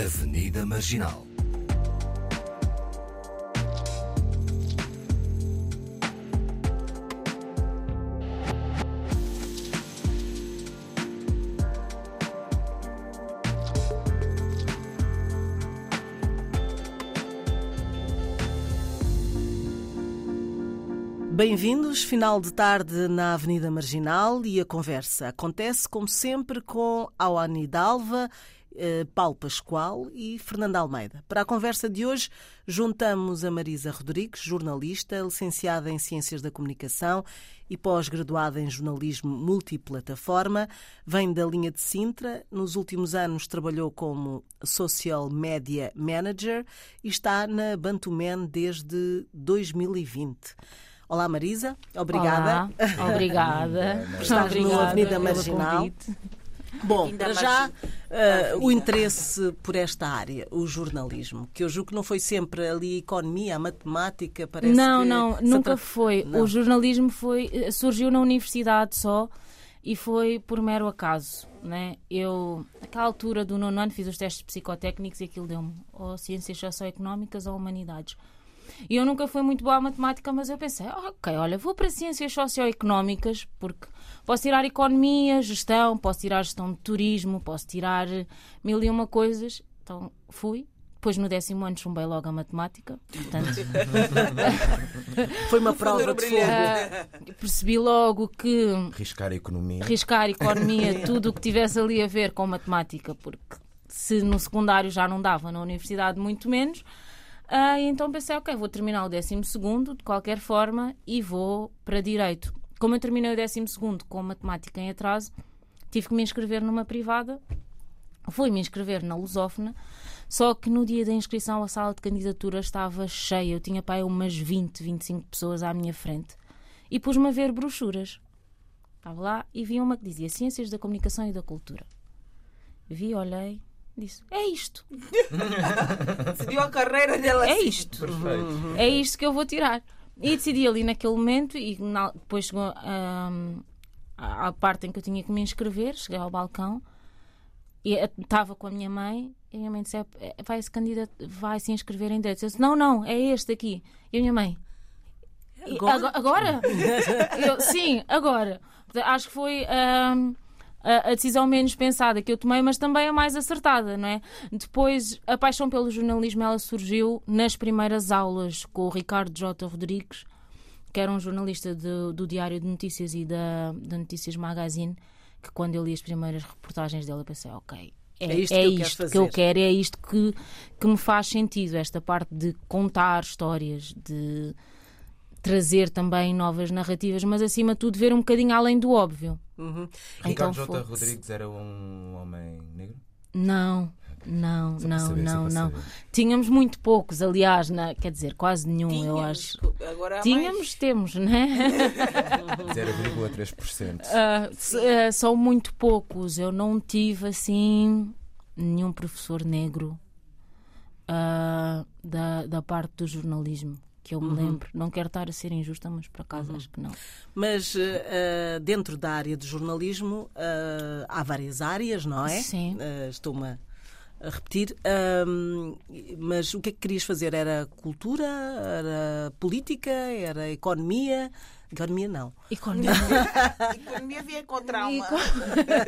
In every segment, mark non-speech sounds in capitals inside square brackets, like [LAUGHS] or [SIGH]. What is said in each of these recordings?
Avenida Marginal. Bem-vindos, final de tarde na Avenida Marginal e a conversa acontece, como sempre, com Awani Dalva, Paulo Pascoal e Fernanda Almeida. Para a conversa de hoje, juntamos a Marisa Rodrigues, jornalista, licenciada em Ciências da Comunicação e pós-graduada em Jornalismo Multiplataforma. Vem da linha de Sintra. Nos últimos anos trabalhou como Social Media Manager e está na Bantuman desde 2020. Olá Marisa, obrigada. Olá, obrigada. Por estar no Avenida Marginal. Bom, para já uh, o interesse por esta área, o jornalismo, que eu julgo que não foi sempre ali a economia, a matemática, parece Não, que não, nunca foi. Não. O jornalismo foi eh, surgiu na universidade só e foi por mero acaso. Né? Eu, naquela altura do nono ano, fiz os testes psicotécnicos e aquilo deu-me ou ciências socioeconómicas ou humanidades. E eu nunca fui muito boa à matemática, mas eu pensei, ok, olha, vou para ciências socioeconómicas, porque posso tirar economia, gestão, posso tirar gestão de turismo, posso tirar mil e uma coisas. Então fui. Depois no décimo ano chumbei logo a matemática. Portanto, [LAUGHS] Foi uma prova de fogo. Uh, percebi logo que. Riscar a economia. Riscar a economia, [LAUGHS] tudo o que tivesse ali a ver com matemática, porque se no secundário já não dava, na universidade muito menos. Uh, então pensei, ok, vou terminar o 12 de qualquer forma e vou para Direito. Como eu terminei o 12 com Matemática em atraso, tive que me inscrever numa privada. Fui me inscrever na Lusófona, só que no dia da inscrição a sala de candidatura estava cheia. Eu tinha pai umas 20, 25 pessoas à minha frente. E pus-me a ver brochuras. Estava lá e vi uma que dizia Ciências da Comunicação e da Cultura. Vi, olhei, disse: É isto. [LAUGHS] Decidiu a carreira dela É assim. isto. É isto que eu vou tirar. E decidi ali naquele momento, e na, depois chegou um, à parte em que eu tinha que me inscrever, cheguei ao balcão e estava com a minha mãe e a minha mãe disse: é, vai se candidato, vai se inscrever em direito. Eu disse: Não, não, é este aqui. E a minha mãe. Agora? agora? [LAUGHS] eu, sim, agora. Acho que foi. Um, a, decisão menos pensada que eu tomei, mas também a mais acertada, não é? Depois, a paixão pelo jornalismo ela surgiu nas primeiras aulas com o Ricardo J. Rodrigues, que era um jornalista de, do Diário de Notícias e da, da Notícias Magazine, que quando eu li as primeiras reportagens dele, eu pensei, ok, é, é, isto, é que, eu isto que, eu quero, é isto que, que me faz sentido, esta parte de contar histórias, de trazer também novas narrativas, mas acima de tudo ver um bocadinho além do óbvio. Uhum. Ricardo então, J. Rodrigues era um homem negro? Não. Não, só não, saber, não, não. Tínhamos muito poucos, aliás, na, quer dizer, quase nenhum, Tínhamos, eu acho. Agora Tínhamos, mais. temos, né? 0,3%. Uh, uh, são muito poucos. Eu não tive assim nenhum professor negro uh, da, da parte do jornalismo que eu me uhum. lembro. Não quero estar a ser injusta, mas por acaso uhum. acho que não. Mas uh, dentro da área de jornalismo uh, há várias áreas, não é? Sim. Uh, Estou-me a repetir. mas o que é que querias fazer? Era cultura? Era política? Era economia? Economia não. Economia. [LAUGHS] Economia vinha com trauma.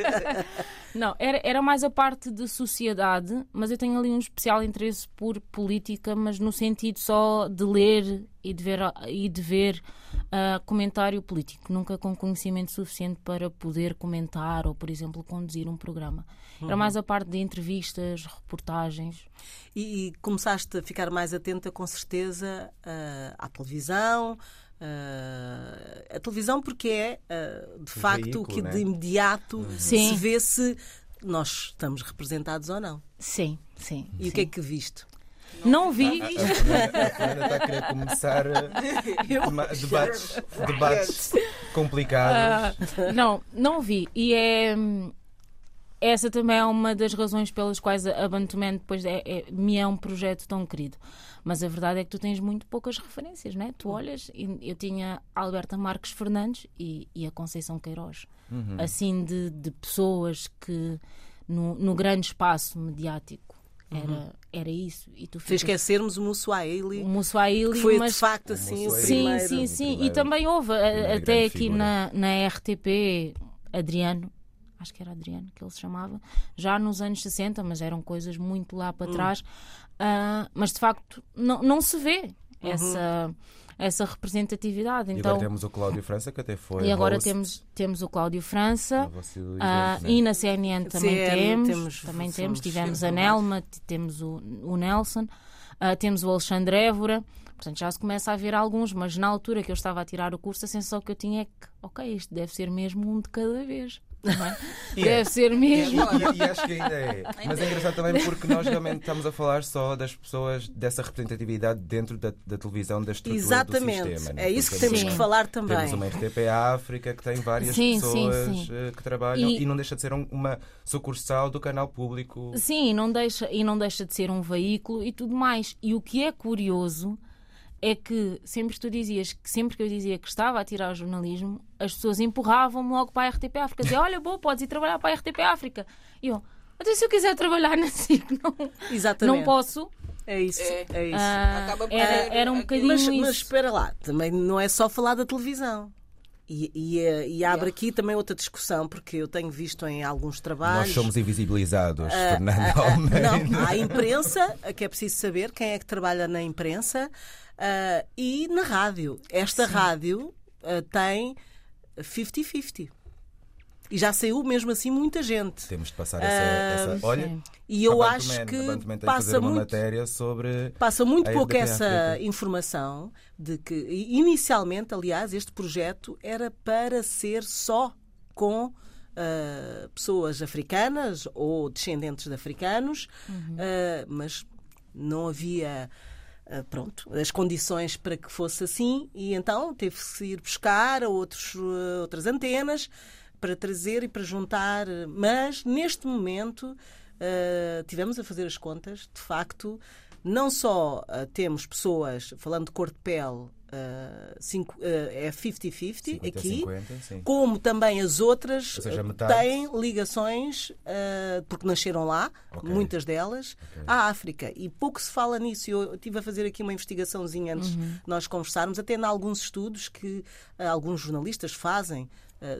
[LAUGHS] não, era, era mais a parte de sociedade, mas eu tenho ali um especial interesse por política, mas no sentido só de ler e de ver, e de ver uh, comentário político, nunca com conhecimento suficiente para poder comentar ou, por exemplo, conduzir um programa. Uhum. Era mais a parte de entrevistas, reportagens. E, e começaste a ficar mais atenta, com certeza, uh, à televisão, Uh, a televisão porque é uh, de o facto veículo, que né? de imediato uhum. se vê se nós estamos representados ou não. Sim, sim. E sim. o que é que viste? Não, não vi. A, Ana está a querer começar [LAUGHS] uh, debates, debates complicados. Uh, não, não vi. E é. Essa também é uma das razões pelas quais a Bantuman depois é, é, me é um projeto tão querido. Mas a verdade é que tu tens muito poucas referências, né? Tu olhas, e eu tinha a Alberta Marques Fernandes e, e a Conceição Queiroz, uhum. assim de, de pessoas que no, no grande espaço mediático Era, uhum. era isso. E tu ficas... esquecermos o Muswahili. O Muswahili, foi mas... de facto assim o, o Sim, primeiro. sim, sim. E também houve, até aqui na, na RTP, Adriano, acho que era Adriano que ele se chamava, já nos anos 60, mas eram coisas muito lá para hum. trás. Uh, mas de facto não, não se vê uhum. essa essa representatividade. E então, agora temos o Cláudio França, que até foi. [LAUGHS] E agora host. temos, temos o Cláudio França. Uh, e na CNN também CN, temos, temos. Também temos. Tivemos a Nelma, temos o, o Nelson, uh, temos o Alexandre Évora. Portanto, já se começa a ver alguns, mas na altura que eu estava a tirar o curso, a sensação que eu tinha é que, ok, isto deve ser mesmo um de cada vez. [LAUGHS] É? Deve ser mesmo. E, e, acho que ainda é. [LAUGHS] Mas é engraçado também porque nós realmente estamos a falar só das pessoas, dessa representatividade dentro da, da televisão, da estrutura Exatamente. do sistema. É isso que temos sim. que falar também. Temos uma RTP África que tem várias sim, pessoas sim, eh, que trabalham e, e, não deixa de ser um, uma sucursal do canal público. Sim, não, deixa, e não deixa de ser um veículo e tudo mais. E o que é curioso é que sempre tu dizias que sempre que eu dizia que estava a tirar o jornalismo, as pessoas empurravam-me logo para a RTP África. Diziam, olha, boa, podes ir trabalhar para a RTP África. E eu, até se eu quiser trabalhar [LAUGHS] na SIC, não, Exatamente. não posso. É isso, é, é isso. Ah, era, era um bocadinho mas, isso. Mas espera lá, também não é só falar da televisão. E, e, eh, e, abre aqui também outra discussão, porque eu tenho visto em alguns trabalhos. Nós somos invisibilizados, uh, Fernando uh, uh, Não, há a imprensa, que é preciso saber quem é que trabalha na imprensa, Uh, e na rádio. Esta Sim. rádio uh, tem 50-50. E já saiu mesmo assim muita gente. Temos de passar essa. essa olha, e eu acho que passa muito, matéria sobre passa muito pouco essa informação de que inicialmente, aliás, este projeto era para ser só com uh, pessoas africanas ou descendentes de africanos, uhum. uh, mas não havia pronto, as condições para que fosse assim e então teve-se ir buscar outros, ah, outras antenas para trazer e para juntar. Mas neste momento uh, tivemos a fazer as contas, de facto, não só uh, temos pessoas, falando de cor de pele, Uh, cinco, uh, é 50-50 aqui, 50, como também as outras seja, têm ligações, uh, porque nasceram lá, okay. muitas delas, okay. à África. E pouco se fala nisso. Eu estive a fazer aqui uma investigaçãozinha antes uhum. nós conversarmos, até em alguns estudos que alguns jornalistas fazem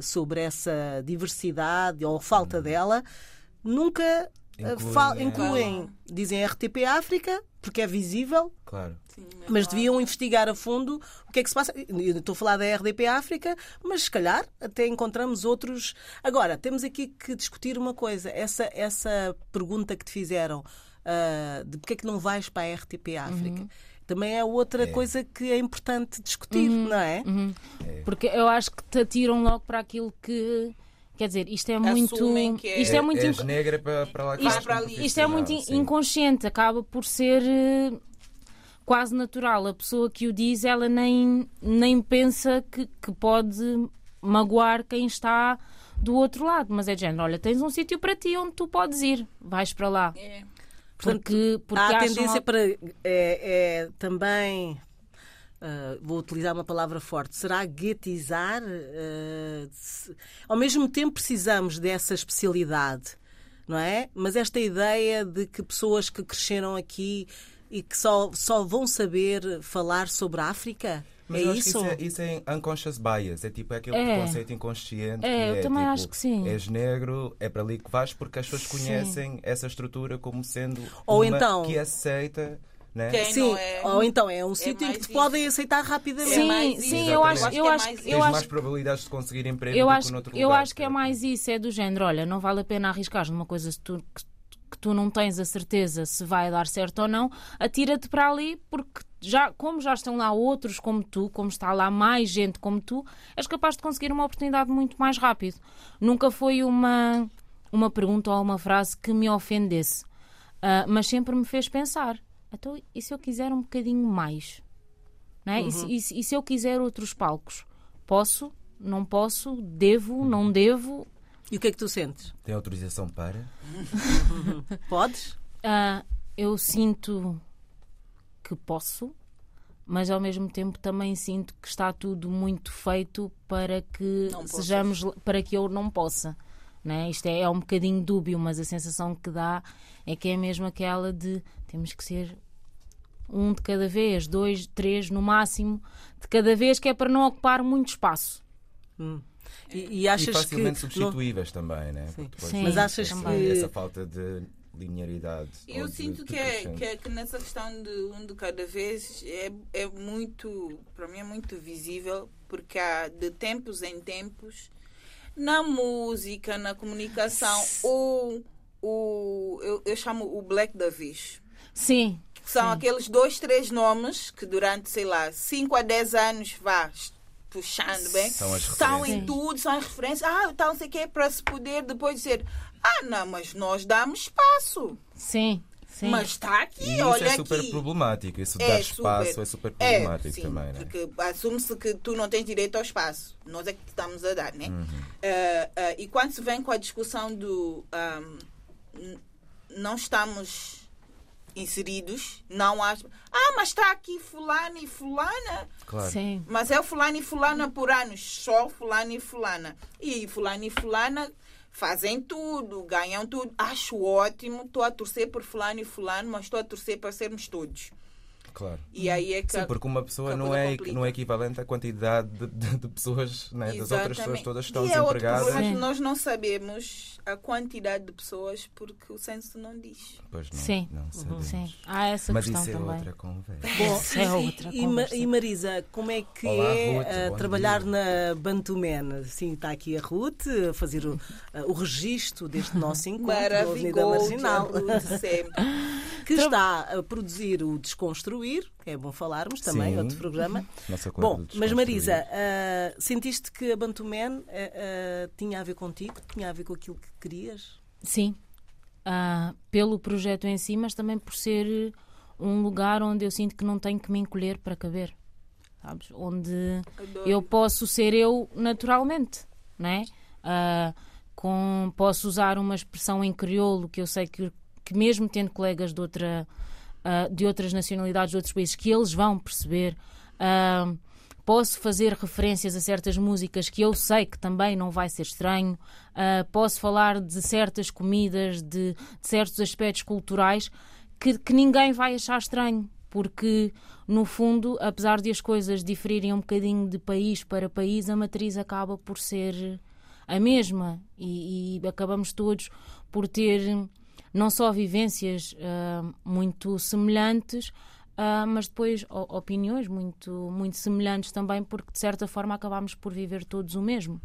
sobre essa diversidade ou falta uhum. dela, nunca incluem, incluem dizem RTP África, porque é visível. Claro mas deviam investigar a fundo o que é que se passa. Eu estou a falar da RDP África, mas se calhar até encontramos outros. Agora, temos aqui que discutir uma coisa. Essa, essa pergunta que te fizeram uh, de porque é que não vais para a RTP África. Uhum. Também é outra é. coisa que é importante discutir, uhum. não é? Uhum. é? Porque eu acho que te atiram logo para aquilo que Quer dizer, isto é muito. É, isto é, muito. És negra para, para lá isto, para ali. isto é muito inconsciente, acaba por ser eh, quase natural. A pessoa que o diz, ela nem, nem pensa que, que pode magoar quem está do outro lado. Mas é de género, olha, tens um sítio para ti onde tu podes ir, vais para lá. É. Porque, porque há a tendência para é, é também Uh, vou utilizar uma palavra forte, será guetizar? Uh, se, ao mesmo tempo precisamos dessa especialidade, não é? Mas esta ideia de que pessoas que cresceram aqui e que só, só vão saber falar sobre a África? Mas é isso? isso? é, isso é unconscious bias, é tipo aquele é. preconceito inconsciente. É, eu é, também tipo, acho que sim. És negro, é para ali que vais porque as pessoas conhecem sim. essa estrutura como sendo Ou uma então, que aceita. Né? Sim, é, ou então é um é sítio em que te isso. podem aceitar rapidamente. Sim, sim, eu acho, eu acho, eu acho, Tens mais probabilidades de conseguir emprego eu do acho, que noutro Eu lugar, acho que é mais isso, é do género, olha, não vale a pena arriscar numa coisa que tu, que que tu não tens a certeza se vai dar certo ou não, atira-te para ali porque já, como já estão lá outros como tu, como está lá mais gente como tu, és capaz de conseguir uma oportunidade muito mais rápido. Nunca foi uma, uma pergunta ou uma frase que me ofendesse, uh, mas sempre me fez pensar. Então, e se eu quiser um bocadinho mais? Não é? Uhum. E, se, e se eu quiser outros palcos? Posso? Não posso? Devo? Não devo? E o que é que tu sentes? Tem autorização para? [LAUGHS] Podes? Uh, eu sinto que posso, mas ao mesmo tempo também sinto que está tudo muito feito para que sejamos para que eu não possa. Né? Isto é, é um bocadinho dúbio, mas a sensação que dá é que é mesmo aquela de temos que ser um de cada vez, dois, três no máximo de cada vez, que é para não ocupar muito espaço. Hum. E, e achas e facilmente que substituíveis não... também, né? Sim. Sim, Mas achas também. que essa falta de linearidade. Eu de- sinto de que, é, que, é- que nessa questão de um de cada vez é, é muito, para mim é muito visível, porque há de tempos em tempos, na música, na comunicação, o, o, eu, eu chamo o Black Davis. Sim, São Sim. aqueles dois, três nomes que durante, sei lá, 5 a 10 anos vá puxando bem. São as Estão em referências. tudo, são as referências. Ah, então não sei o que, para se poder depois dizer, ah, não, mas nós damos espaço. sim, sim. Mas está aqui, E isso olha é super aqui. problemático. Isso É dar espaço super. é super É, problemático sim, também, né? porque assume-se que tu não tens direito ao espaço. Nós é que te estamos a dar, né? Uhum. Ah, ah, e quando se vem com a discussão do n- não estamos inseridos, não há. Ah, mas está aqui fulano e fulana. Claro. Sim. Mas é o fulano e fulana por anos, só fulano e fulana. E fulano e fulana fazem tudo, ganham tudo. Acho ótimo, estou a torcer por fulano e fulano, mas estou a torcer para sermos todos. Claro. E aí é que Sim, porque uma pessoa não é, complica. não é equivalente à quantidade de, de- de pessoas, né, das outras pessoas todas que estão e é desempregadas. Sim. nós não sabemos a quantidade de pessoas porque o censo não diz. Pois não, Sim. não sabemos. Sim. Há essa Mas questão isso é também. outra conversa. Bom, Isso é outra conversa. e Marisa, como é que Olá, é Ruth, eh, trabalhar dia. na Bantuman? Sim, está aqui a Ruth a fazer o, eh, o registro deste nosso encontro da Avenida Maravilhoso, Marginal, sempre. [LAUGHS] que está a produzir o Desconstruir, que é bom falarmos também, Sim. outro programa. Nossa coisa Bom, mas. Marisa, eh, sentiste que a Bantuman eh, eh, tinha a ver contigo? Tinha a ver com aquilo que querias? Sim. Ah, pelo projeto em si, mas também por ser um lugar onde eu sinto que não tenho que me encolher para caber. Sabes? Onde Adoro. eu posso ser eu naturalmente, não é? Ah, com, posso usar uma expressão em crioulo que eu sei que, que mesmo tendo colegas de, outra, ah, de outras nacionalidades, de outros países, que eles vão perceber. Ah, posso fazer referências a certas músicas que eu sei que também não vai ser estranho. Ah, posso falar de certas comidas, de, de certos aspectos culturais que, que ninguém vai achar estranho. Porque, no fundo, apesar de as coisas diferirem um bocadinho de país para país, a matriz acaba por ser a mesma. E, e acabamos todos por ter não só vivências ah, muito semelhantes, ah, mas depois opiniões muito, muito semelhantes também, porque de certa forma acabamos por viver todos o mesmo.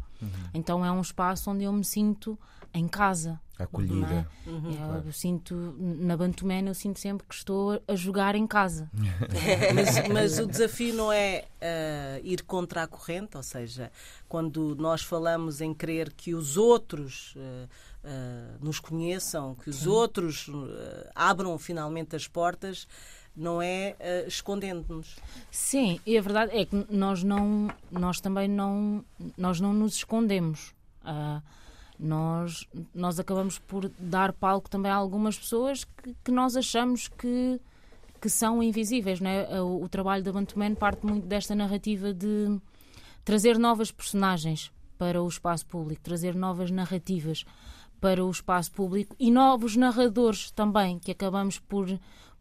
Então é um espaço onde eu me sinto em casa. Acolhida. é? Eu, eu sinto, na Bantumena, eu sinto sempre que estou a jogar em casa. [LAUGHS] mas, mas o desafio não é ah, ir contra a corrente, ou seja, quando nós falamos em querer que os outros ah, ah, nos conheçam, que os outros ah, abram finalmente as portas, não é ah, escondendo-nos. Sim, e a verdade é que nós não, nós também não, nós não nos escondemos. Ah, nós, nós acabamos por dar palco também a algumas pessoas que, que nós achamos que, que são invisíveis. Não é? o, o trabalho da Bantuman parte muito desta narrativa de trazer novas personagens para o espaço público, trazer novas narrativas para o espaço público e novos narradores também, que acabamos por,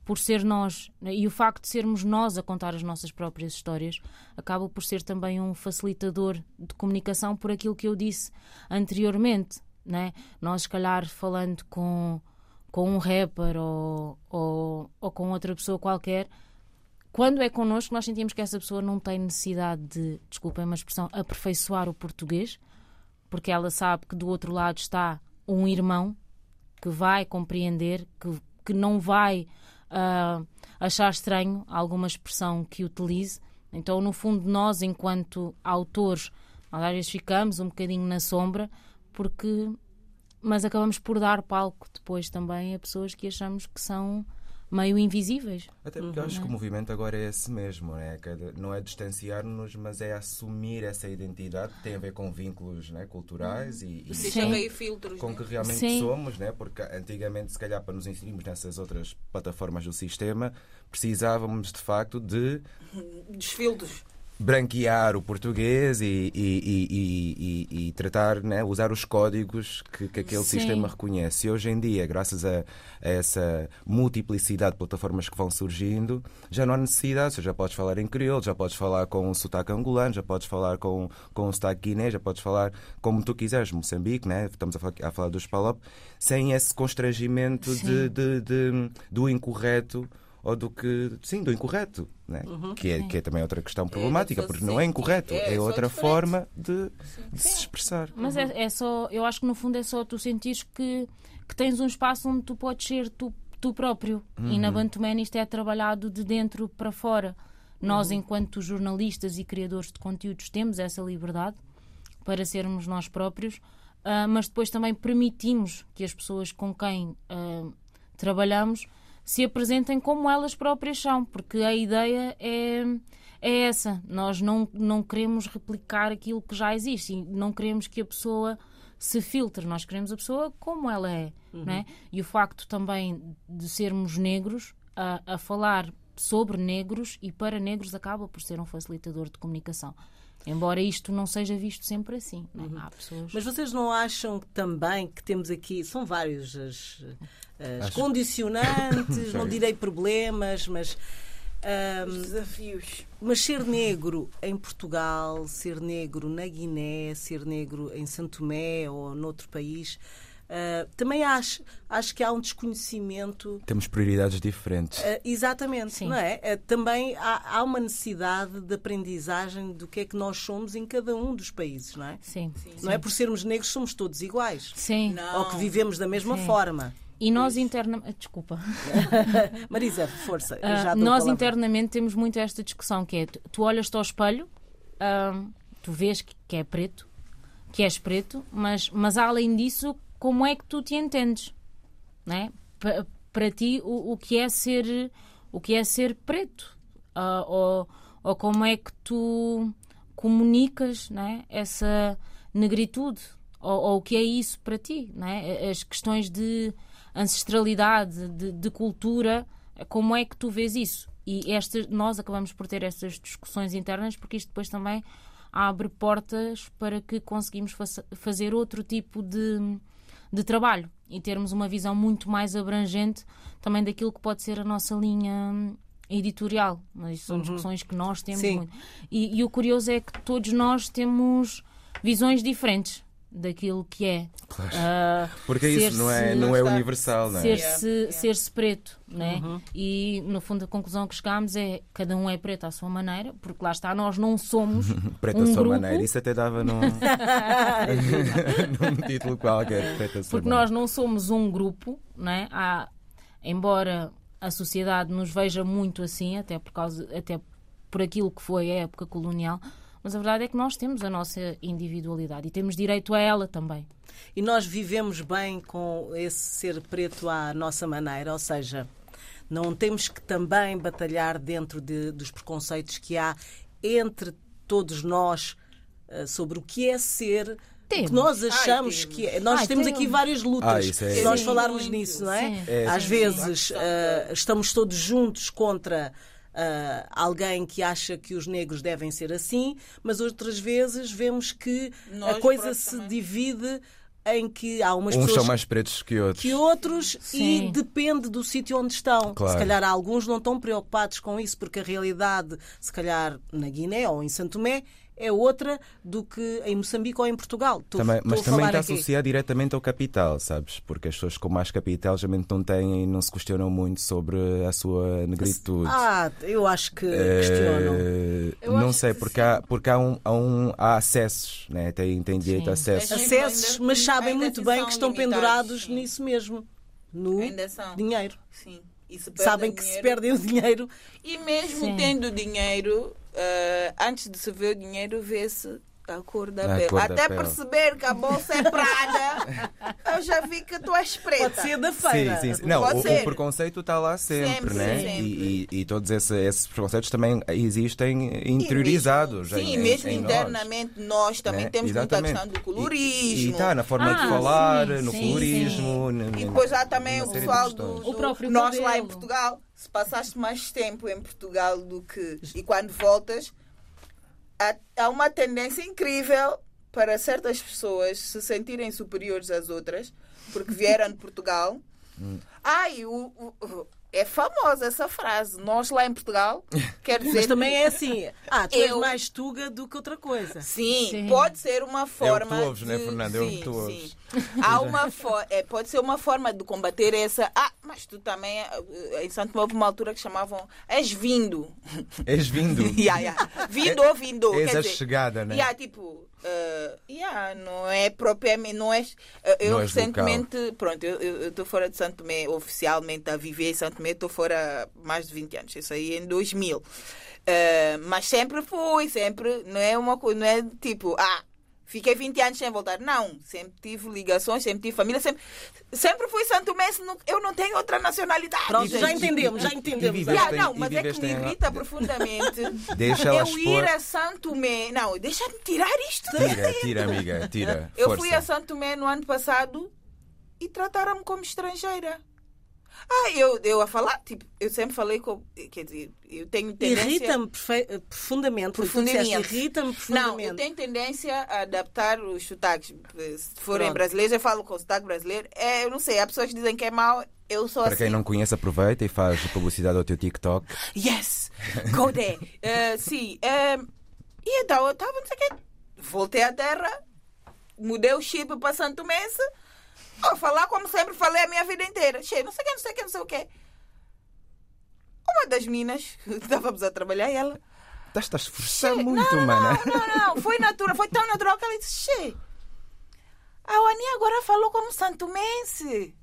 por ser nós. né? E o facto de sermos nós a contar as nossas próprias histórias acaba por ser também um facilitador de comunicação por aquilo que eu disse anteriormente. Né? Nós, se calhar, falando com, com um rapper ou, ou, ou com outra pessoa qualquer, quando é connosco, nós sentimos que essa pessoa não tem necessidade de, desculpem uma expressão, aperfeiçoar o português, porque ela sabe que do outro lado está um irmão que vai compreender, que, que não vai ah, achar estranho alguma expressão que utilize. Então, no fundo, nós, enquanto autores, às vezes ficamos um bocadinho na sombra, porque. Mas acabamos por dar palco depois também a pessoas que achamos que são meio invisíveis. Até porque eu acho que o movimento agora é esse mesmo, né? Cada- não é distanciar-nos, mas é assumir essa identidade que tem a ver com vínculos né, culturais e, e Sim. cair filtros. com né? que realmente Sim. somos, né? porque antigamente, se calhar, para nos inserirmos nessas outras plataformas do sistema, precisávamos de facto de Dos filtros. Branquear o português e, e, e, e, tratar, né, usar os códigos que, que aquele Sim. sistema reconhece. E hoje em dia, graças a, a essa multiplicidade de plataformas que vão surgindo, já não há necessidade. Já podes falar em crioulo, já podes falar com um sotaque angolano, já podes falar com, com um sotaque guinês, já podes falar como tu quiseres, Moçambique, né? estamos a falar, a falar dos PALOP, sem esse constrangimento de, de- de- do incorreto ou do que. Sim, do incorreto, né? que, é, que é também outra questão problemática, só porque não é incorreto, é é, outra forma de, de se expressar. Mas é, é só, eu acho que no fundo é só tu sentires que, que tens um espaço onde tu podes ser tu, tu próprio. E na Bantuman isto é trabalhado de dentro para fora. Nós, enquanto jornalistas e criadores de conteúdos, temos essa liberdade para sermos nós próprios, ah, mas depois também permitimos que as pessoas com quem ah, trabalhamos se apresentem como elas próprias são, porque a ideia é, é essa. Nós não, não queremos replicar aquilo que já existe não queremos que a pessoa se filtre, nós queremos a pessoa como ela é. Não é? E o facto também de sermos negros a, a falar sobre negros e para negros acaba por ser um facilitador de comunicação. Embora isto não seja visto sempre assim. não é? Há pessoas. Mas vocês não acham também que temos aqui, são vários as, as condicionantes, [LAUGHS] não direi problemas, mas, ahm, Desafios. mas ser negro em Portugal, ser negro na Guiné, ser negro em Santo Tomé ou noutro país, ah, também acho, acho que há um desconhecimento Temos prioridades diferentes. Uh, exatamente, Sim. não é? Uh, também há, há uma necessidade de aprendizagem do que é que nós somos em cada um dos países, não é? Sim. Não é por sermos negros somos todos iguais. Sim. Não. Ou que vivemos da mesma Sim. forma. E nós internamente. Desculpa. [LAUGHS] Marisa, força. nós palavra. internamente temos muito esta discussão que é tu, tu olhas-te ao espelho, tu vês que, que é preto, que és preto, mas, mas além disso, como é que tu te entendes? Né? Pa- Para ti, o, o que é ser o que é ser preto? Ah, ou, ou como é que tu comunicas né? essa negritude? Ou, ou o que é isso para ti? Né? As questões de ancestralidade, de, de cultura, como é que tu vês isso? E esta, nós acabamos por ter estas discussões internas porque isto depois também abre portas para que conseguimos fa- fazer outro tipo de, de trabalho e termos uma visão muito mais abrangente também daquilo que pode ser a nossa linha hum, editorial. Mas são discussões que nós temos Sim. muito. E, e o curioso é que todos nós temos visões diferentes daquilo que é. ah, Porque é isso, não é, ser-se- não é Não universal, não é? ser-se Yeah. ser-se preto, né? E no fundo a conclusão que chegámos é cada um é preto à sua maneira, porque lá está, nós não somos [LAUGHS] Preta um sua grupo, maneira. Isso até dava num, [LAUGHS] [LAUGHS] num título qualquer. Preta sua porque maneira. nós não somos um grupo, né? Há, embora a sociedade nos veja muito assim, até por causa, até por aquilo que foi a época colonial, mas a verdade é que nós temos a nossa individualidade e temos direito a ela também. E nós vivemos bem com esse ser preto à nossa maneira, ou seja, não temos que também batalhar dentro de- dos preconceitos que há entre todos nós eh, sobre o que é ser. o Temos. Que nós achamos temos. que é. Nós Ai, temos aqui várias lutas. Ah, é- Se nós Sim. falarmos Muito. nisso, não é? Sim. É, Às sim, vezes eh, estamos todos juntos contra ah, alguém que acha que os negros devem ser assim, mas outras vezes vemos que Nós a coisa se também. divide em que há umas Uns pessoas são mais pretos que outros. que outros e depende do sítio onde estão. Claro. Se calhar alguns não estão preocupados com isso, porque a realidade, se calhar na Guiné ou em Santo Tomé, é outra do que em Moçambique ou em Portugal. Estou- Também- mas também está aqui. associado diretamente ao capital, sabes? Porque as pessoas com mais capital geralmente não têm e não se questionam muito sobre a sua negritude. Ah, eu acho que questionam. Eh, Eu não acho sei, que porque, há, porque há, um, há, um- há acessos, né? tem, tem direito Sim. a acessos. Acessos, mas sabem muito bem que estão limitados, pendurados sim. nisso mesmo. No dinheiro. Sim. E Sabem que se dinheiro- perdem o dinheiro. E mesmo Sim. tendo dinheiro, eh, antes de se ver o dinheiro, vê-se a cor da A pele. cor da Até pele. perceber que a bolsa é prada, [LAUGHS] eu já vi que tu és preta. Pode ser da Sim, feira. sim, sim. Não, Pode o, o preconceito está lá sempre, Sempre, né? sempre. E, e, e todos esse- esses preconceitos também existem E interiorizados. Sim, em- mesmo em nós. internamente nós também né? temos Exatamente. muita questão do E colorismo. está na forma Ah, de falar, sim, no sim, colorismo. n- E depois há também o pessoal do, do- O próprio nós lá em. Portugal, se passaste mais tempo em Portugal do que e quando voltas, há, uma tendência incrível para certas pessoas se sentirem superiores às outras porque vieram de Portugal. Ai, o, o- o- é famosa essa frase. Nós lá em Portugal, [LAUGHS] quer dizer. Mas também é assim. [LAUGHS] Ah, tu és Eu- mais tuga do que outra coisa. Sim, Sim. pode ser uma forma. tu ouves, de... né, Fernanda? É o que sim, tu ouves. sim. [LAUGHS] Há uma é, pode ser uma forma de combater essa. Ah, mas tu também. eh, Em Santo houve uma altura que chamavam. És vindo. És vindo. yeah, yeah. Vindo ou vindo. És quer a dizer, chegada, né? Yeah, tipo. Eh, yeah, não é propriamente. Não é, eh, eu Não recentemente. Pronto, eu estou fora de Santo Tomé oficialmente a viver em Santo Tomé. Estou fora há mais de 20 anos. Isso aí em 2000. Eh, mas sempre fui, sempre. Não é uma coisa. Não é tipo. Ah, fiquei 20 anos sem voltar. Não. Sempre tive ligações, sempre tive família. Sempre, sempre fui Santo Tomé. Eu não tenho outra nacionalidade. Pronto, já entendemos, já entendemos. viveste em- não, mas é que me em- irrita profundamente. [LAUGHS] Deixa eu expor. ir a Santo Tomé. Não, deixa-me tirar isto. Tira, tira, amiga, tira. Eu Força. fui a Santo Tomé no ano passado e trataram-me como estrangeira. Ah, eu, eu a falar, tipo, eu sempre falei com. Quer dizer, eu tenho tendência. Irrita-me profundamente. Profundamente. Irrita-me Não, profundamente. eu tenho tendência a adaptar os sotaques. Se forem Pronto. brasileiros, eu falo com sotaque brasileiro. É, eu não sei, há pessoas que dizem que é mau, eu sou Para assim. quem não conhece, aproveita e faz publicidade ao teu TikTok. Yes! Go there! Eh, sim. eh, e então eu estava, não sei o quê. Voltei à terra, mudei o chip para Santo Mense. Vou falar como sempre falei a minha vida inteira. Cheio, não sei o quê, não sei o quê, não sei o quê. Uma das meninas, [LAUGHS] estávamos a trabalhar ela. Estás a esforçar muito, não, mana. Não, não, não, foi natural, foi tão natural que ela disse: Che, a Ani agora falou como santumense.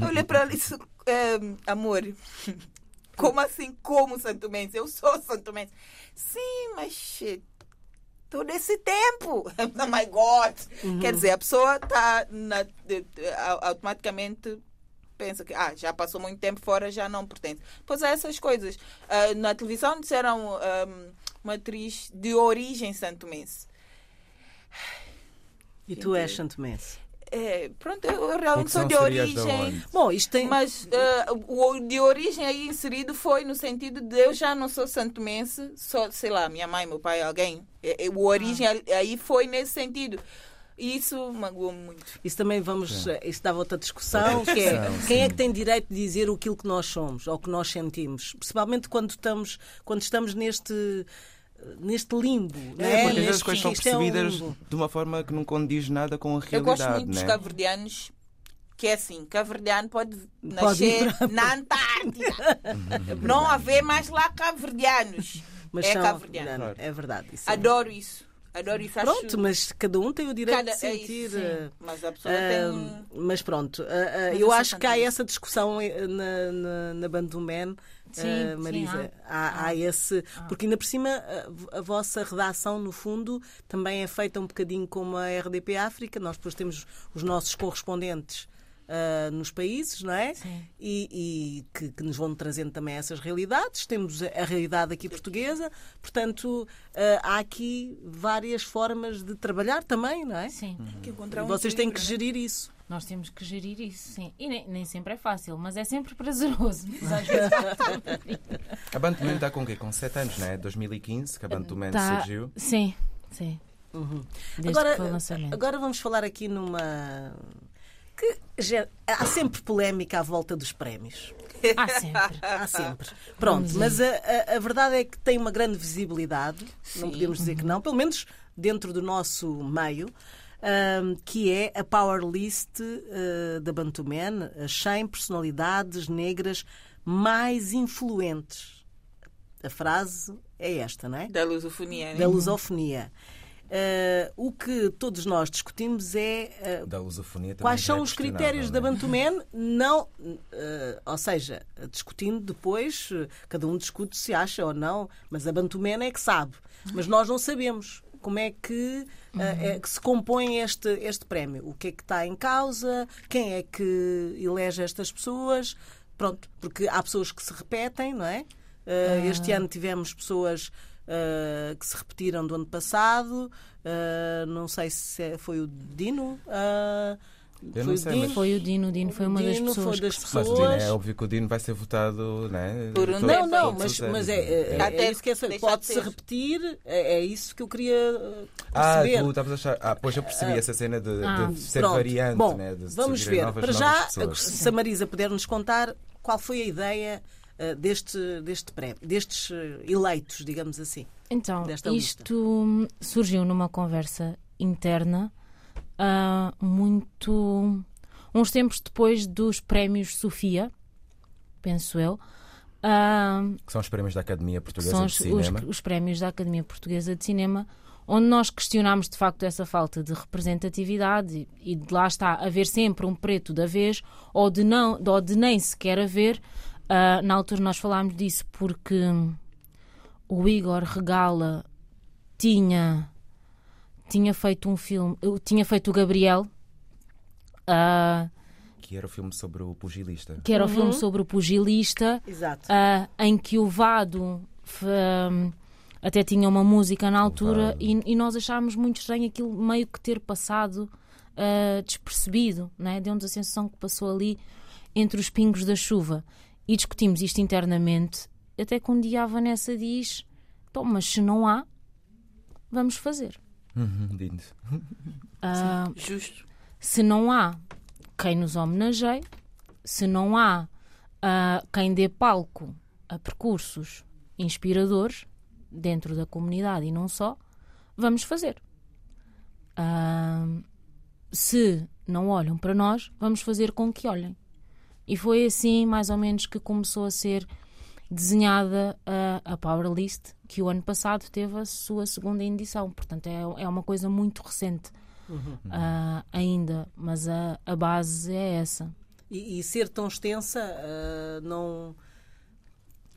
eu olhei para ela e disse: "Ehm, Amor, [LAUGHS] como assim, como santumense? Eu sou santumense. Sim, mas che, todo esse tempo. [LAUGHS] oh my God! Quer dizer, a pessoa está automaticamente pensa que ah, já passou muito tempo fora, já não pertence. Pois é, essas coisas. Ah, na televisão disseram ahm, uma atriz de origem santomense. E tu és santomense. É, pronto, eu realmente sou de de origem. onde? Bom, isto tem. Mas ah, o de origem aí inserido foi no sentido de eu já não sou santomense, só, sei lá, minha mãe, meu pai, alguém. É, é, O origem ali- aí foi nesse sentido. E isso magoou-me muito. Isso também vamos. eh, Isso dava outra discussão, Outra que é quem é sim. que tem direito de dizer aquilo que nós somos ou que nós sentimos. Principalmente quando estamos, quando estamos neste, neste limbo. não É, é? porque as coisas são é um percebidas limbo. de uma forma que não condiz nada com a realidade. Eu gosto muito dos né? cabo-verdianos, que é assim, cabo-verdiano pode Pode nascer na Antártida. [LAUGHS] não haver mais lá cabo-verdianos. Mas é são- cabo-verdiano. não, é verdade. Isso é- Adoro isso. Adoro isso. Acho Pronto, mas cada um tem o direito cada... de sentir. É isso, sim. eh, Mas a pessoa ah, tem... mas pronto, ah, ah, Mas eu acho que há essa discussão eh, na, na, na Band Sim, sim, Marisa. há. há, há esse. Porque ainda por cima a, a vossa redação, no fundo, também é feita um bocadinho como a RDP África. Nós depois temos os nossos correspondentes. ah, nos países, não é? Sim. E, e que, que nos vão trazendo também essas realidades. Temos a, a realidade aqui portuguesa, portanto, ah, há aqui várias formas de trabalhar também, não é? Sim. que encontrar E um vocês têm que equilíbrio, gerir isso. Nós temos que gerir isso, sim. E nem, nem sempre é fácil, mas é sempre prazeroso. Mas às vezes A Bantuman está com o quê? Com 7 anos, não é? 2015 que a Bantuman tá- surgiu. Sim, sim. Desde Agora, que foi o lançamento. agora vamos falar aqui numa. que já- há sempre polémica à volta dos prémios. Há sempre. [LAUGHS] Há sempre. Pronto, mas a, a- a verdade é que tem uma grande visibilidade, não Sim. podemos dizer que não, pelo menos dentro do nosso meio, ahm, que é a Power List ah, da Bantuman, as 100 personalidades negras mais influentes. A frase é esta, não é? Da lusofonia. né? Da lusofonia. Ah, o que todos nós discutimos é Da lusofonia também Quais são é os critérios da é? Bantuman? Não, eh, ou seja, discutindo depois, cada um discute se acha ou não, mas a Bantuman é que sabe. Mas nós não sabemos como é que, eh, é que se compõe este, este prémio. O que é que está em causa? Quem é que elege estas pessoas? Pronto, porque há pessoas que se repetem, não é? Eh, Este ano tivemos pessoas eh, que se repetiram do ano passado. Eh, não sei se é- foi o Dino. eh, Eu Foi não o sei, Dino? mas... Foi o Dino, o Dino foi uma das Dino pessoas. foi das que- Mas o Dino é pessoas. óbvio que o Dino vai ser votado, né? Por um todo- Não, não, mas, mas é, é, Até é isso que é Pode-se repetir, é, é isso que eu queria uh, Ah, perceber. tu estavas a achar. Ah, pois eu percebi essa cena de, de Ah, ser Pronto. variante, Bom, né? De vamos ver. novas, Para novas já, pessoas. se a Marisa puder nos contar qual foi a ideia uh, deste, deste prémio, destes uh, eleitos, digamos assim. Então, desta isto hum, surgiu numa conversa interna ah, muito. uns tempos depois dos prémios Sofia, penso eu. Ah, Que são os prémios da Academia Portuguesa são de os, Cinema. os- os prémios da Academia Portuguesa de Cinema, onde nós questionámos de facto essa falta de representatividade e, e de lá está haver sempre um preto da vez ou de, não, ou de nem sequer haver. Ah, na altura nós falámos disso porque o Igor Regala tinha, tinha feito um filme, eu tinha feito o Gabriel. ah, Que era o filme sobre o pugilista. que era o filme sobre o pugilista, Exato. ah, em que o Vado f- ah, até tinha uma música na altura e, e nós achámos muito estranho aquilo meio que ter passado ah, despercebido, né? deu-nos a sensação que passou ali entre os pingos da chuva. E discutimos isto internamente, até que um dia a Vanessa diz: "Então, mas se não há, vamos fazer. Uhum, lindo. Ah, Justo. se não há quem nos homenageie, se não há ah, quem dê palco a percursos inspiradores dentro da comunidade e não só, vamos fazer. Ah, se não olham para nós, vamos fazer com que olhem. E foi assim, mais ou menos, que começou a ser desenhada a, a Power List, que o ano passado teve a sua segunda edição. Portanto, é, é uma coisa muito recente ah, ainda, mas a, a base é essa. E, e ser tão extensa uh, não.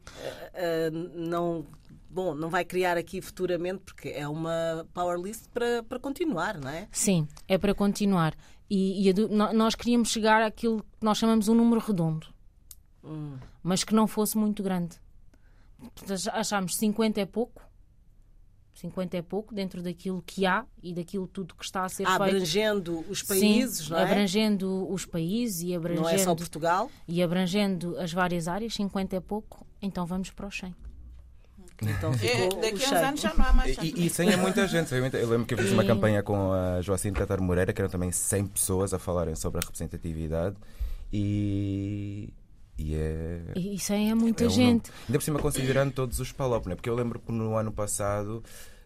uh, uh, não. Bom, não vai criar aqui futuramente, porque é uma power list para, para continuar, não é? Sim, é para continuar. E, e a nós queríamos chegar àquilo que nós chamamos um número redondo, mas que não fosse muito grande. Ach- Achámos 50 é pouco. 50 é pouco dentro daquilo que há e daquilo tudo que está a ser feito. Abrangendo os países, Sim, não é? abrangendo os países e abrangendo, Não é só Portugal. e abrangendo as várias áreas, 50 é pouco, então vamos para os 100. Então É, ficou daqui o a uns anos já não há mais E, e, e sem é muita gente. muita- Eu lembro que eu fiz uma E- campanha com a Joacine Tatar Moreira, que eram também 100 pessoas a falarem sobre a representatividade. E. E é. Isso aí é muita é um gente. número. Ainda por cima, considerando todos os PALOP, né? porque eu lembro que no ano passado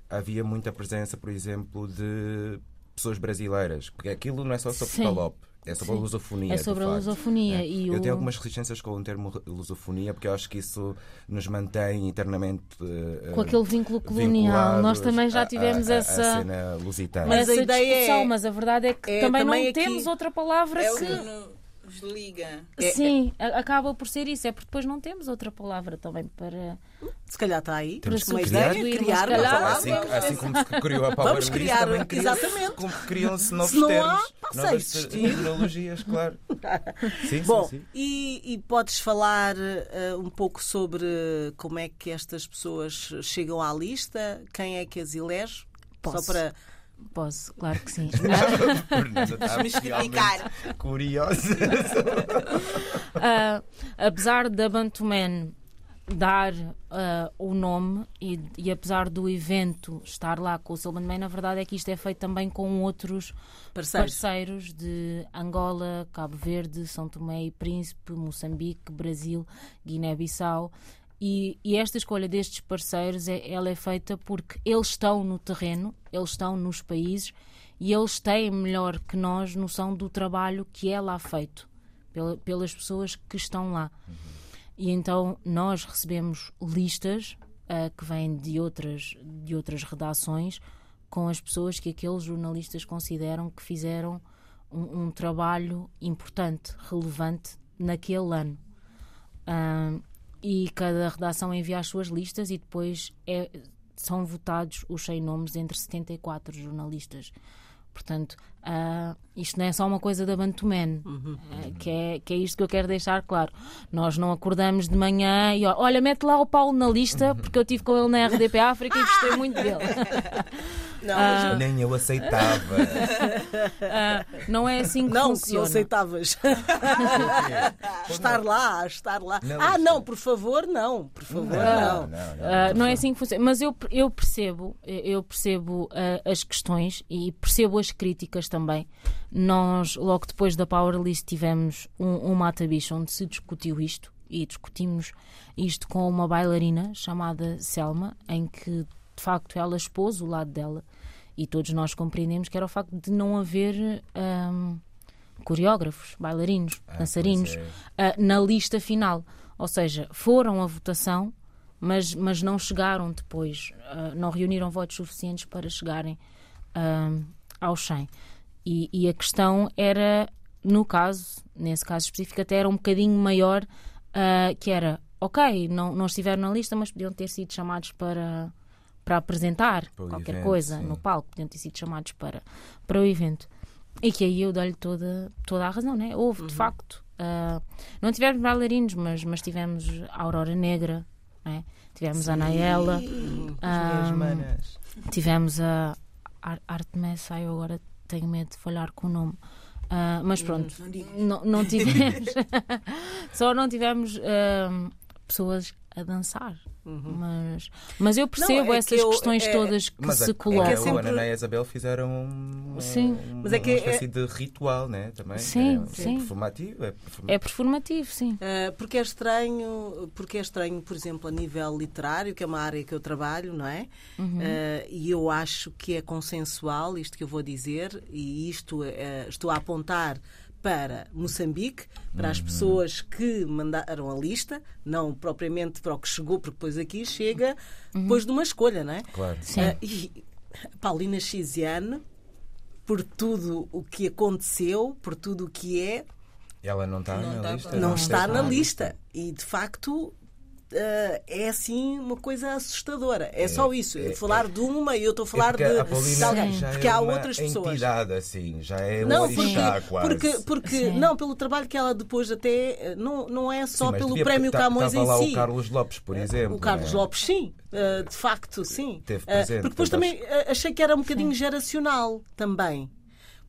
havia muita presença, por exemplo, de pessoas brasileiras. Porque aquilo não é só sobre Sim. PALOP, é sobre a Sim. lusofonia. É de sobre a facto. lusofonia. É. E Eu o... tenho algumas resistências com o termo lusofonia, porque eu acho que isso nos mantém internamente. eh, Com aquele vínculo colonial. vinculados Nós também já tivemos à- à essa. cena lusitana. Mas essa a ideia discussão, é- mas a verdade é que é também, também não aqui- temos outra palavra É que nos liga. Sim, a- acaba por ser isso. É porque depois não temos outra palavra também para. Se calhar está aí. Temos uma que ideia, substituir, criar mas uma palavra. Assim, assim como se criou a Power Vamos List, criar, também criam- exatamente. como criam-se novos Se não há, termos, passa a novas existir. terminologias, claro. [LAUGHS] Sim, Bom, sim, sim. E, e podes falar eh, um pouco sobre como é que estas pessoas chegam à lista? Quem é que as elege? Posso. Só para. Posso, claro que sim. Fernanda está Desmistificar. realmente curiosa. [LAUGHS] Ah, apesar da Bantuman dar ah, o nome e, e apesar do evento estar lá com o Soul Bandman, na verdade é que isto é feito também com outros Parceiros. parceiros de Angola, Cabo Verde, São Tomé e Príncipe, Moçambique, Brasil, Guiné-Bissau. E, e esta escolha destes parceiros é, ela é feita porque eles estão no terreno, eles estão nos países e eles têm melhor que nós noção do trabalho que é lá feito pela- pelas pessoas que estão lá. E então nós recebemos listas ah, que vêm de outras, de outras redações com as pessoas que aqueles jornalistas consideram que fizeram um, um trabalho importante, relevante naquele ano. Ah, e cada redação envia as suas listas e depois é- são votados os 100 nomes entre 74 jornalistas. Portanto, Uh, isto não é só uma coisa da Bantuman, Uhum. uh, que, é, que é isto que eu quero deixar claro. Nós não acordamos de manhã e olha, mete lá o Paulo na lista, porque eu estive com ele na RDP África e gostei muito dele. [LAUGHS] Não, mas- Nem eu aceitava. Uh, [LAUGHS] não é assim que não, que não funciona. aceitavas. [LAUGHS] estar lá, estar lá. Não, ah, não, por favor, não. Por favor, Não, não. não, não. Uh, não é assim que funciona. Mas eu, eu percebo, eu percebo uh, as questões e percebo as críticas também. Nós, logo depois da Power List, tivemos um, um mata-bicho onde se discutiu isto e discutimos isto com uma bailarina chamada Selma, em que de facto ela expôs o lado dela e todos nós compreendemos que era o facto de não haver um, coreógrafos, bailarinos, Ah, dançarinos pois ah, na lista final. Ou seja, foram à votação, mas, mas não chegaram depois, ah, não reuniram votos suficientes para chegarem ah, aos 100. E, e a questão era, no caso, nesse caso específico, até era um bocadinho maior, ah, que era, ok, não, não estiveram na lista, mas podiam ter sido chamados para, para apresentar Para qualquer evento, coisa sim. no palco, podiam ter sido chamados para, para o evento. E que aí eu dou-lhe toda, toda a razão, né? Houve, de facto. ah, não tivemos bailarinos, mas, mas tivemos a Aurora Negra, né? tivemos a Anaela, ah, Minhas manas. tivemos a Ar- Artemessa, ai, eu agora tenho medo de falhar com o nome. Ah, mas pronto, Não não, não [LAUGHS] tivemos. [LAUGHS] Só não tivemos ah, pessoas a dançar. Mas, mas eu percebo é essas que eu- questões é- todas que Mas se a, colocam. a, É que é sempre- a Ana e a Isabel fizeram um, Sim. um- Mas é que uma é- espécie de ritual, né? Também. Sim, é, sim. performativo. É performativo. É performativo, sim. Uh, porque é estranho, porque é estranho, por exemplo, a nível literário, que é uma área que eu trabalho, não é? Uhum. Uh, e eu acho que é consensual isto que eu vou dizer, e isto uh, estou a apontar para Moçambique, para Uhum. as pessoas que mandaram a lista, não propriamente para o que chegou, porque depois aqui chega depois de uma escolha, não é? Claro. Sim. Uh, e Paulina Xiziane, por tudo o que aconteceu, por tudo o que é, Ela não está Não na tá- lista? não Não está na lista. E de facto eh, é assim uma coisa assustadora. É, só isso. é- É, falar de uma e eu estou a É falar porque de, a de alguém. já porque é há uma outras pessoas. entidade, assim, já é um Não, porque, orixá quase. porque, porque Sim. não, pelo trabalho que ela depois até eh, não, não é Sim, só mas pelo devia- prémio Camões em lá si. o Carlos Lopes, por exemplo. O Carlos né? Lopes, sim, eh, de facto, sim. Teve Eh, presente, porque depois também eh, achei que era um bocadinho geracional também.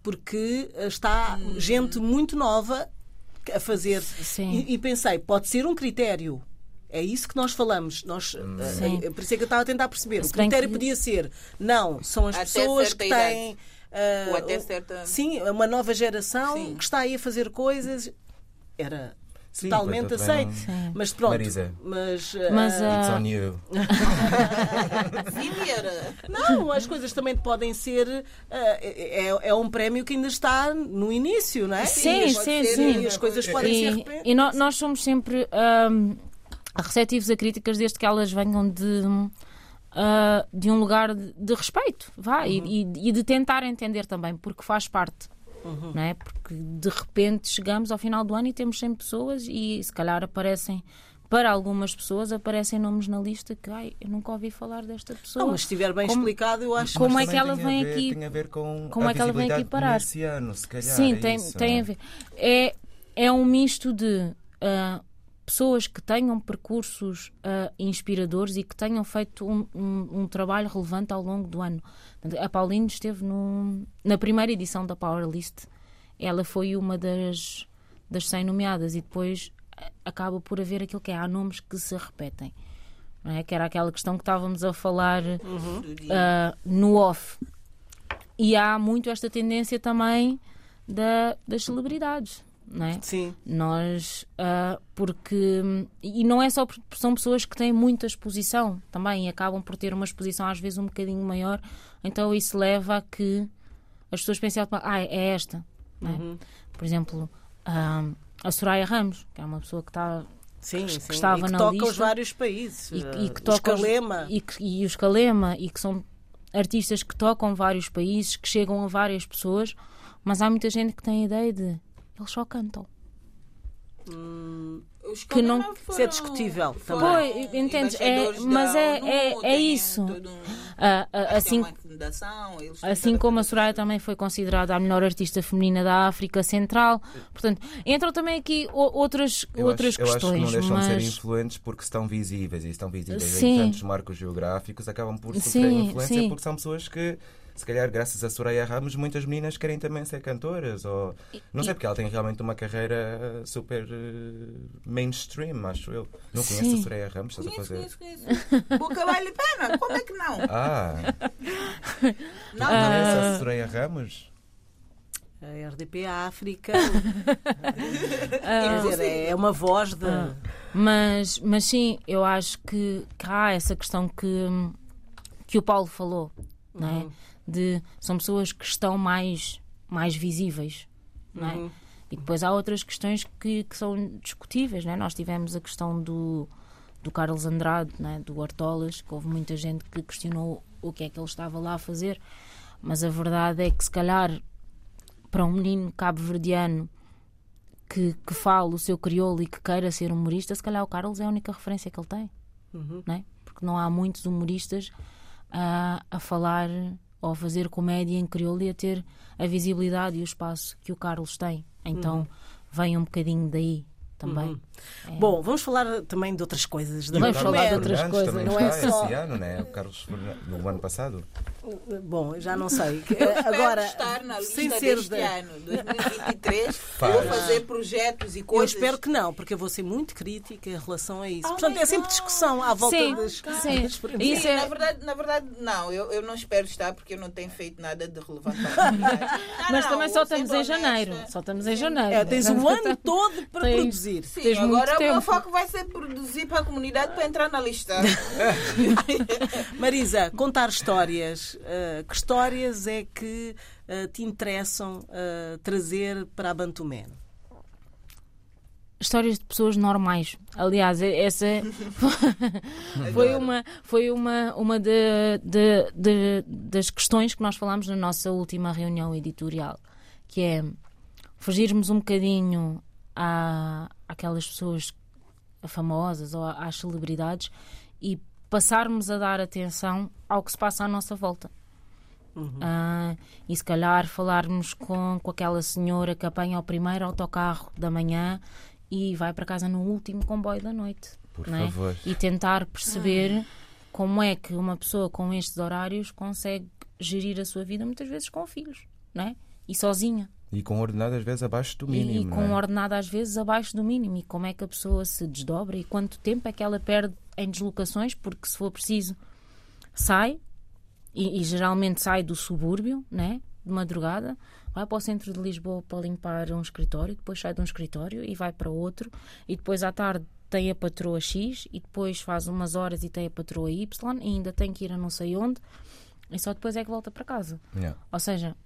Porque eh, está gente muito nova a fazer. Sim. E, e pensei, pode ser um critério. É isso que nós falamos. Nós, Sim. eh, por isso é que eu estava a tentar perceber. O critério que- podia ser, não, são as Até pessoas que têm. eh, Ou até certa- Sim, uma nova geração Sim. que está aí a fazer coisas. Era Sim, totalmente aceito. Sim. Mas pronto. Marisa. Mas, Mas, ah, It's on you. [LAUGHS] Não, as coisas também podem ser. ah, é, é um prémio que ainda está no início, não é? Sim, sim, ser, sim. E as coisas podem ser. E, repre- e nó- nós somos sempre ahm, receptivos a críticas desde que elas venham de, ah, de um lugar de, de respeito, vá, e- e, e de tentar entender também, porque faz parte. Não é? Porque de repente chegamos ao final do ano e temos 100 pessoas e se calhar aparecem, para algumas pessoas, aparecem nomes na lista que ai, eu nunca ouvi falar desta pessoa. Não, mas se estiver bem Como- explicado, eu acho como é que ela vem ver- aqui- Tem a ver com como é que ela vem aqui parar? ano, se calhar. Sim, é tem, isso, tem não a ver. É, é um misto de ah, pessoas que tenham percursos ah, inspiradores e que tenham feito um, um- um trabalho relevante ao longo do ano. A Pauline esteve no- na primeira edição da Power List. Ela foi uma das, das 100 nomeadas e depois ah, acaba por haver aquilo que é. Há nomes que se repetem. Não é? Que era aquela questão que estávamos a falar dia. ah, no off. E há muito esta tendência também da- das celebridades, não é? Sim. Nós, ah, porque. E não é só porque são pessoas que têm muita exposição também e acabam por ter uma exposição às vezes um bocadinho maior, então isso leva a que as pessoas pensem, ah, é esta. não é? Uhum. Por exemplo, ah, a Soraya Ramos, que é uma pessoa que está Sim, que sim. estava e que na toca lista. os vários países. e, eh, e que tocam os Calema. e, que- e os Calema e que são artistas que tocam vários países, que chegam a várias pessoas, mas há muita gente que tem a ideia de eles só cantam. Hum, Os que não- Kagame Isso é discutível foram também. Pois, entendes? É- mas é- é- é isso. um- Ah, ah, é assim, Assim como a. Soraya também foi considerada a melhor artista feminina da África Central. Portanto, entram também aqui outras, Eu outras acho, eu acho que questões. não deixam de ser mas... influentes porque estão visíveis e estão visíveis Sim. em tantos marcos geográficos, acabam por sofrer Sim, influência sim. porque são pessoas que, se calhar, graças a Soraya Ramos, muitas meninas querem também ser cantoras. Ou... Não sei, porque ela tem realmente uma carreira super eh, mainstream, acho eu. Não conheço Sim. a Soraya Ramos, estás a Conheço, fazer. conheço, conheço. Boca vale a pena, como é que não? Ah, Não, Ah. conhece a Soraya Ramos? A RDP África. Ah. Quer dizer, é uma voz de. Mas, mas sim, eu acho que, que há essa questão que, que o Paulo falou, é? De são pessoas que estão mais, mais visíveis, é? E depois há outras questões que, que são discutíveis, é? Nós tivemos a questão do, do Carlos Andrade, do Hortolas, que houve muita gente que questionou o que é que ele estava lá a fazer, mas a verdade é que se calhar para um menino cabo-verdiano que, que fale o seu crioulo e que queira ser humorista, se calhar o Carlos é a única referência que ele tem. Não é? Porque não há muitos humoristas a, a falar ou a fazer comédia em crioulo e a ter a visibilidade e o espaço que o Carlos tem. Então vem um bocadinho daí também. Bom, vamos falar também de outras coisas. Da Vamos falar de outras coisas, não é está só- esse ano, né? O Carlos Fernandes, no ano passado. Bom, já não sei. [LAUGHS] Agora, estar na lista sem ser deste da- ano, [LAUGHS] 2023, Faz. vou fazer projetos e Eu coisas. espero que não, porque eu vou ser muito crítica em relação a isso. Oh Portanto, é sempre discussão à volta Sim, das, sim. das. Isso Sim, é- na, verdade, na verdade, não, eu, eu não espero estar porque eu não tenho feito nada de relevante para a comunidade. [LAUGHS] Não, Mas não, também só estamos em janeiro. Só estamos em janeiro. É, tens o ano todo para Tens- produzir. Sim, Tens muito agora o meu tempo. foco vai ser produzir para a comunidade para entrar na lista. [LAUGHS] Marisa, contar histórias. Uh, que histórias é que uh, te interessam uh, trazer para a Bantumé? histórias de pessoas normais. Aliás, essa [LAUGHS] foi uma, foi uma, uma de, de- de- das questões que nós falámos na nossa última reunião editorial, que é fugirmos um bocadinho à, àquelas pessoas famosas ou às celebridades e passarmos a dar atenção ao que se passa à nossa volta. Ah, e se calhar falarmos com, com aquela senhora que apanha o primeiro autocarro da manhã e vai para casa no último comboio da noite. Por não é? favor. E tentar perceber como é que uma pessoa com estes horários consegue gerir a sua vida, muitas vezes com filhos, não é? E sozinha. E com ordenado às vezes abaixo do mínimo. e com um é? ordenado às vezes abaixo do mínimo. E como é que a pessoa se desdobra e quanto tempo é que ela perde em deslocações, porque se for preciso, sai e, e geralmente sai do subúrbio, né? De madrugada, vai para o centro de Lisboa para limpar um escritório, depois sai de um escritório e vai para outro, e depois à tarde tem a patroa X, e depois faz umas horas e tem a patroa Y, e ainda tem que ir a não sei onde, e só depois é que volta para casa. Yeah. Ou seja,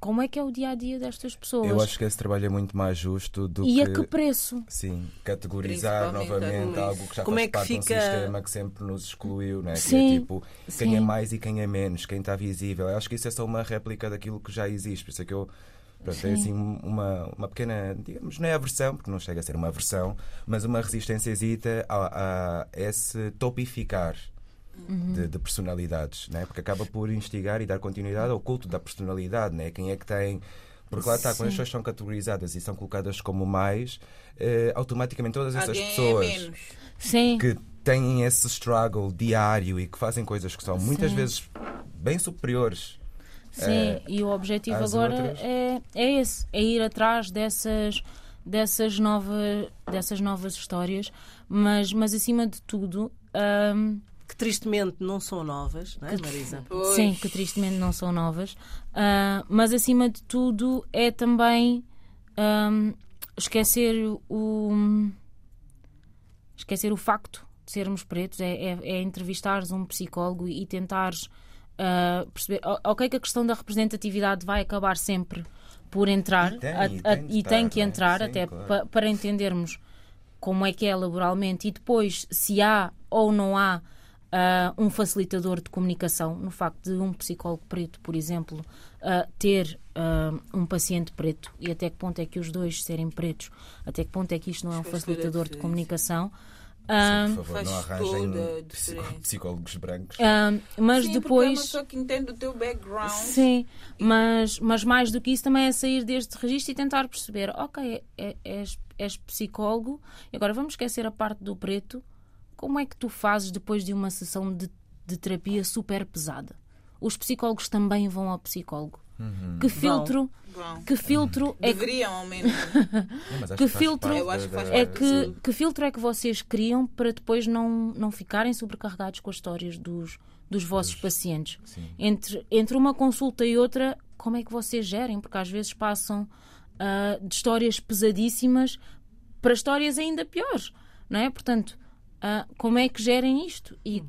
como é que é o dia a dia destas pessoas? Eu acho que esse trabalho é muito mais justo do E que. a que preço? Sim, categorizar novamente a algo que já Como faz é que parte de um fica- sistema que sempre nos excluiu, né? que Sim, é tipo quem é sim. mais e quem é menos, quem está visível. Eu acho que isso é só uma réplica daquilo que já existe, por isso é que eu pronto, é assim uma, uma pequena, digamos, não é aversão, porque não chega a ser uma aversão, mas uma resistência a, a esse topificar. De, de personalidades, né? porque acaba por instigar e dar continuidade ao culto da personalidade, né? quem é que tem porque lá está, quando as pessoas são categorizadas e são colocadas como mais, eh, automaticamente todas essas Alguém pessoas é menos. Sim. que têm esse struggle diário e que fazem coisas que são muitas Sim. vezes bem superiores. Sim, eh, e o objetivo agora outras. é, é esse, é ir atrás dessas dessas novas dessas novas histórias, mas mas acima de tudo, hum, Que tristemente não são novas, não é, Marisa? Pois. sim, que tristemente não são novas, ah, mas acima de tudo é também hum, esquecer o esquecer o facto de sermos pretos, é, é, é entrevistares um psicólogo e tentares ah, perceber, o- ok que a questão da representatividade vai acabar sempre por entrar E tem, a- e a- tem e tem que é? entrar Sim, até claro. pa- para entendermos como é que é laboralmente e depois se há ou não há uh, um facilitador de comunicação, no facto de um psicólogo preto, por exemplo, uh, ter uh, um paciente preto e até que ponto é que os dois serem pretos, até que ponto é que isto não é um facilitador de comunicação. Sim, por favor, não arranjem psicólogos brancos. mas sim, depois. É uma pessoa que entende o teu background. Sim, mas, mas mais do que isso também é sair deste registro e tentar perceber: ok, é, és, és psicólogo, e agora vamos esquecer a parte do preto. Como é que tu fazes depois de uma sessão de, de terapia super pesada? Os psicólogos também vão ao psicólogo. Uhum. Que filtro, Bom. que filtro é Deveriam, ao menos. [LAUGHS] Não, que filtro que é que, que filtro é que vocês criam para depois não, não ficarem sobrecarregados com as histórias dos, dos vossos pacientes? Entre, entre uma consulta e outra, como é que vocês gerem? Porque às vezes passam uh, de histórias pesadíssimas para histórias ainda piores, não é? Portanto, uh, como é que gerem isto? E,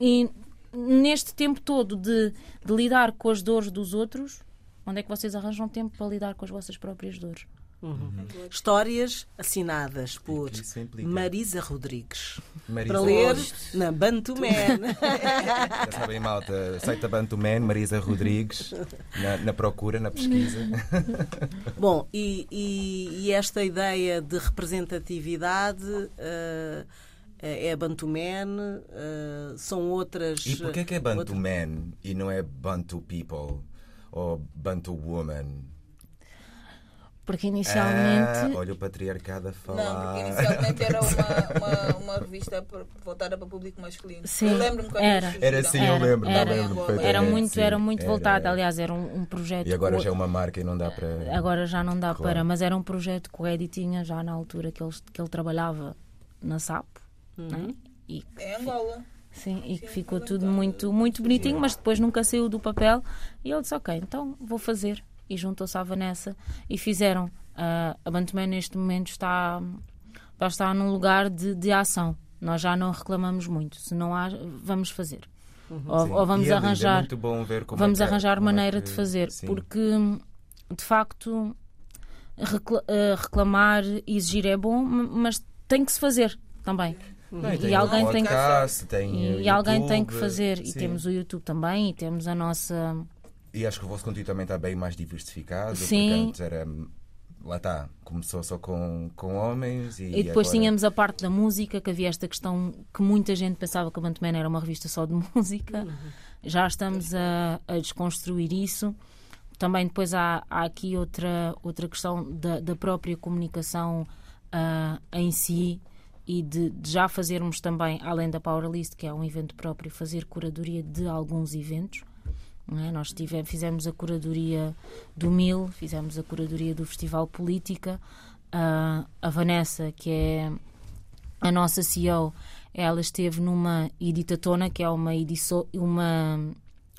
e neste tempo todo de, de lidar com as dores dos outros, onde é que vocês arranjam tempo para lidar com as vossas próprias dores? Uhum. Histórias assinadas por. Marisa Rodrigues. Marisa Para ler Rodrigues. na Bantuman. [LAUGHS] [LAUGHS] Já sabem, malta, site da Bantuman, Marisa Rodrigues, na, na procura, na pesquisa. [LAUGHS] Bom, e, e- e esta ideia de representatividade eh, é a Bantuman, eh, são outras. E porquê que é Bantu outras- Man e não é Bantu People ou Bantu Woman? Porque Ah, inicialmente. olha o patriarcado a Não, falar. porque inicialmente era uma, [LAUGHS] uma, uma revista voltada para o público masculino. Sim, eu lembro-me quando era. Era assim, eu lembro, era, lembro perfeitamente. era muito, sim. era muito Era, voltado. era. Aliás, era um, um projeto. E agora co- já é uma marca e não dá para. Agora já não dá Claro. para, mas era um projeto que o Eddie tinha já na altura que ele, que ele trabalhava na SAP. Né? E, Em Angola. sim, e que ficou tudo muito, muito bonitinho, mas depois nunca saiu do papel. E ele disse: Ok, então vou fazer. E juntou-se à Vanessa e fizeram. Ah, a Bantamé neste momento está, está num lugar de, de ação. Nós já não reclamamos muito. Se não há, vamos fazer. Ou, Sim. ou vamos E é arranjar. É muito bom ver como vamos é é, arranjar como é maneira que- de fazer, sim. porque de facto recla- eh, reclamar e exigir é bom, mas tem que se fazer também. Não, E tem alguém tem que- podcast, tem o E, alguém tem que fazer. E sim. temos o YouTube também, e temos a nossa. E acho que o vosso conteúdo também está bem mais diversificado. Sim. Porque antes era. Lá está, começou só com, com homens e. E depois agora... tínhamos a parte da música, que havia esta questão que muita gente pensava que a Bantaman era uma revista só de música. Já estamos a, a desconstruir isso. Também depois há, há aqui outra, outra questão da, da própria comunicação ah, em si e de, de já fazermos também, além da Powerlist, que é um evento próprio, fazer curadoria de alguns eventos. é? Nós tive, fizemos a curadoria do Mil, fizemos a curadoria do Festival Política. Ah, a Vanessa, que é a nossa CEO, ela esteve numa editatona, que é uma edição, uma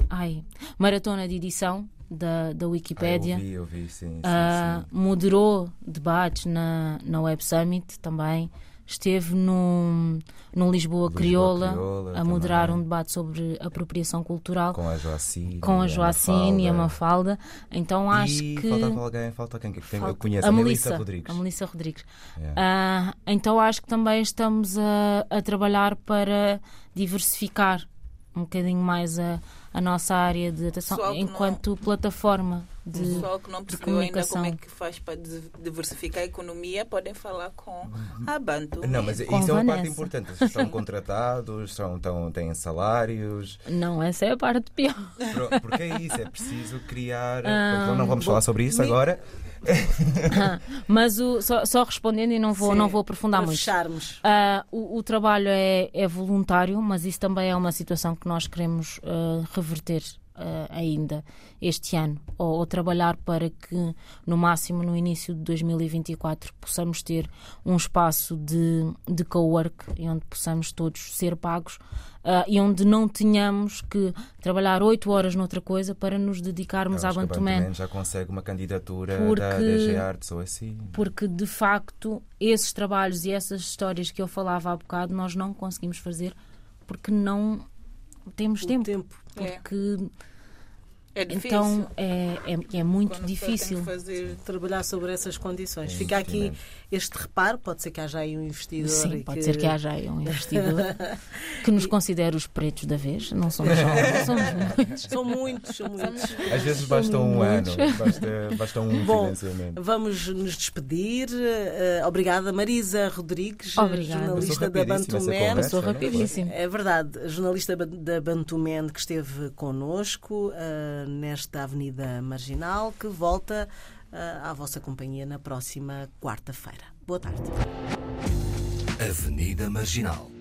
ai, maratona de edição da, da Ah, Wikipédia. eu vi, eu vi, sim. sim, Ah, sim. moderou debates na, na Web Summit também. Esteve no, no Lisboa, Lisboa Crioula, Crioula a moderar também. um debate sobre apropriação cultural com, Com a Joacine. a Joacine e a Mafalda. Então acho e que. faltava alguém, falta quem que eu conheço, a a Melissa, Melissa Rodrigues. A Melissa Rodrigues. Yeah. Ah, então acho que também estamos a, a trabalhar para diversificar um bocadinho mais a, a nossa área de atuação Pessoal que não- enquanto plataforma O de. pessoal que não percebeu ainda comunicação. como é que faz para diversificar a economia podem falar com a Bantu. Não, mas Com isso é uma parte Vanessa. importante. Estão contratados, são, estão, têm salários. Não, essa é a parte pior. Porque é isso, é preciso criar. Ah, Então não vamos falar sobre isso me- agora. [LAUGHS] Mas o- só, só respondendo e não vou, Sim, não vou aprofundar muito. fecharmos. Ah, o, o trabalho é, é voluntário, mas isso também é uma situação que nós queremos ah, reverter ainda este ano, ou, ou trabalhar para que, no máximo no início de 2024, possamos ter um espaço de, de co-work e onde possamos todos ser pagos ah, e onde não tenhamos que trabalhar oito horas noutra coisa para nos dedicarmos à Bantuman já consegue uma candidatura Porque- da DG Arts ou assim. porque de facto esses trabalhos e essas histórias que eu falava há bocado nós não conseguimos fazer porque não temos O tempo. tempo. É. Porque É difícil. Então é, é, é muito Quando difícil. fazer Trabalhar sobre essas condições. Fica aqui este reparo, pode ser que haja aí um investidor. Sim, e pode que- ser que haja aí um [LAUGHS] investidor que nos considere os pretos da vez. Não somos [LAUGHS] só, somos muitos. São muitos, são muitos. Às vezes basta um ano, muitos. basta, basta um Bom, financiamento. vamos nos despedir. Eh, obrigada, Marisa Rodrigues, Obrigada. jornalista da conversa, Passou não é? rapidíssimo. É verdade, jornalista da Bantuman que esteve connosco eh, nesta Avenida Marginal, que volta eh, à vossa companhia na próxima quarta-feira. Boa tarde. Avenida Marginal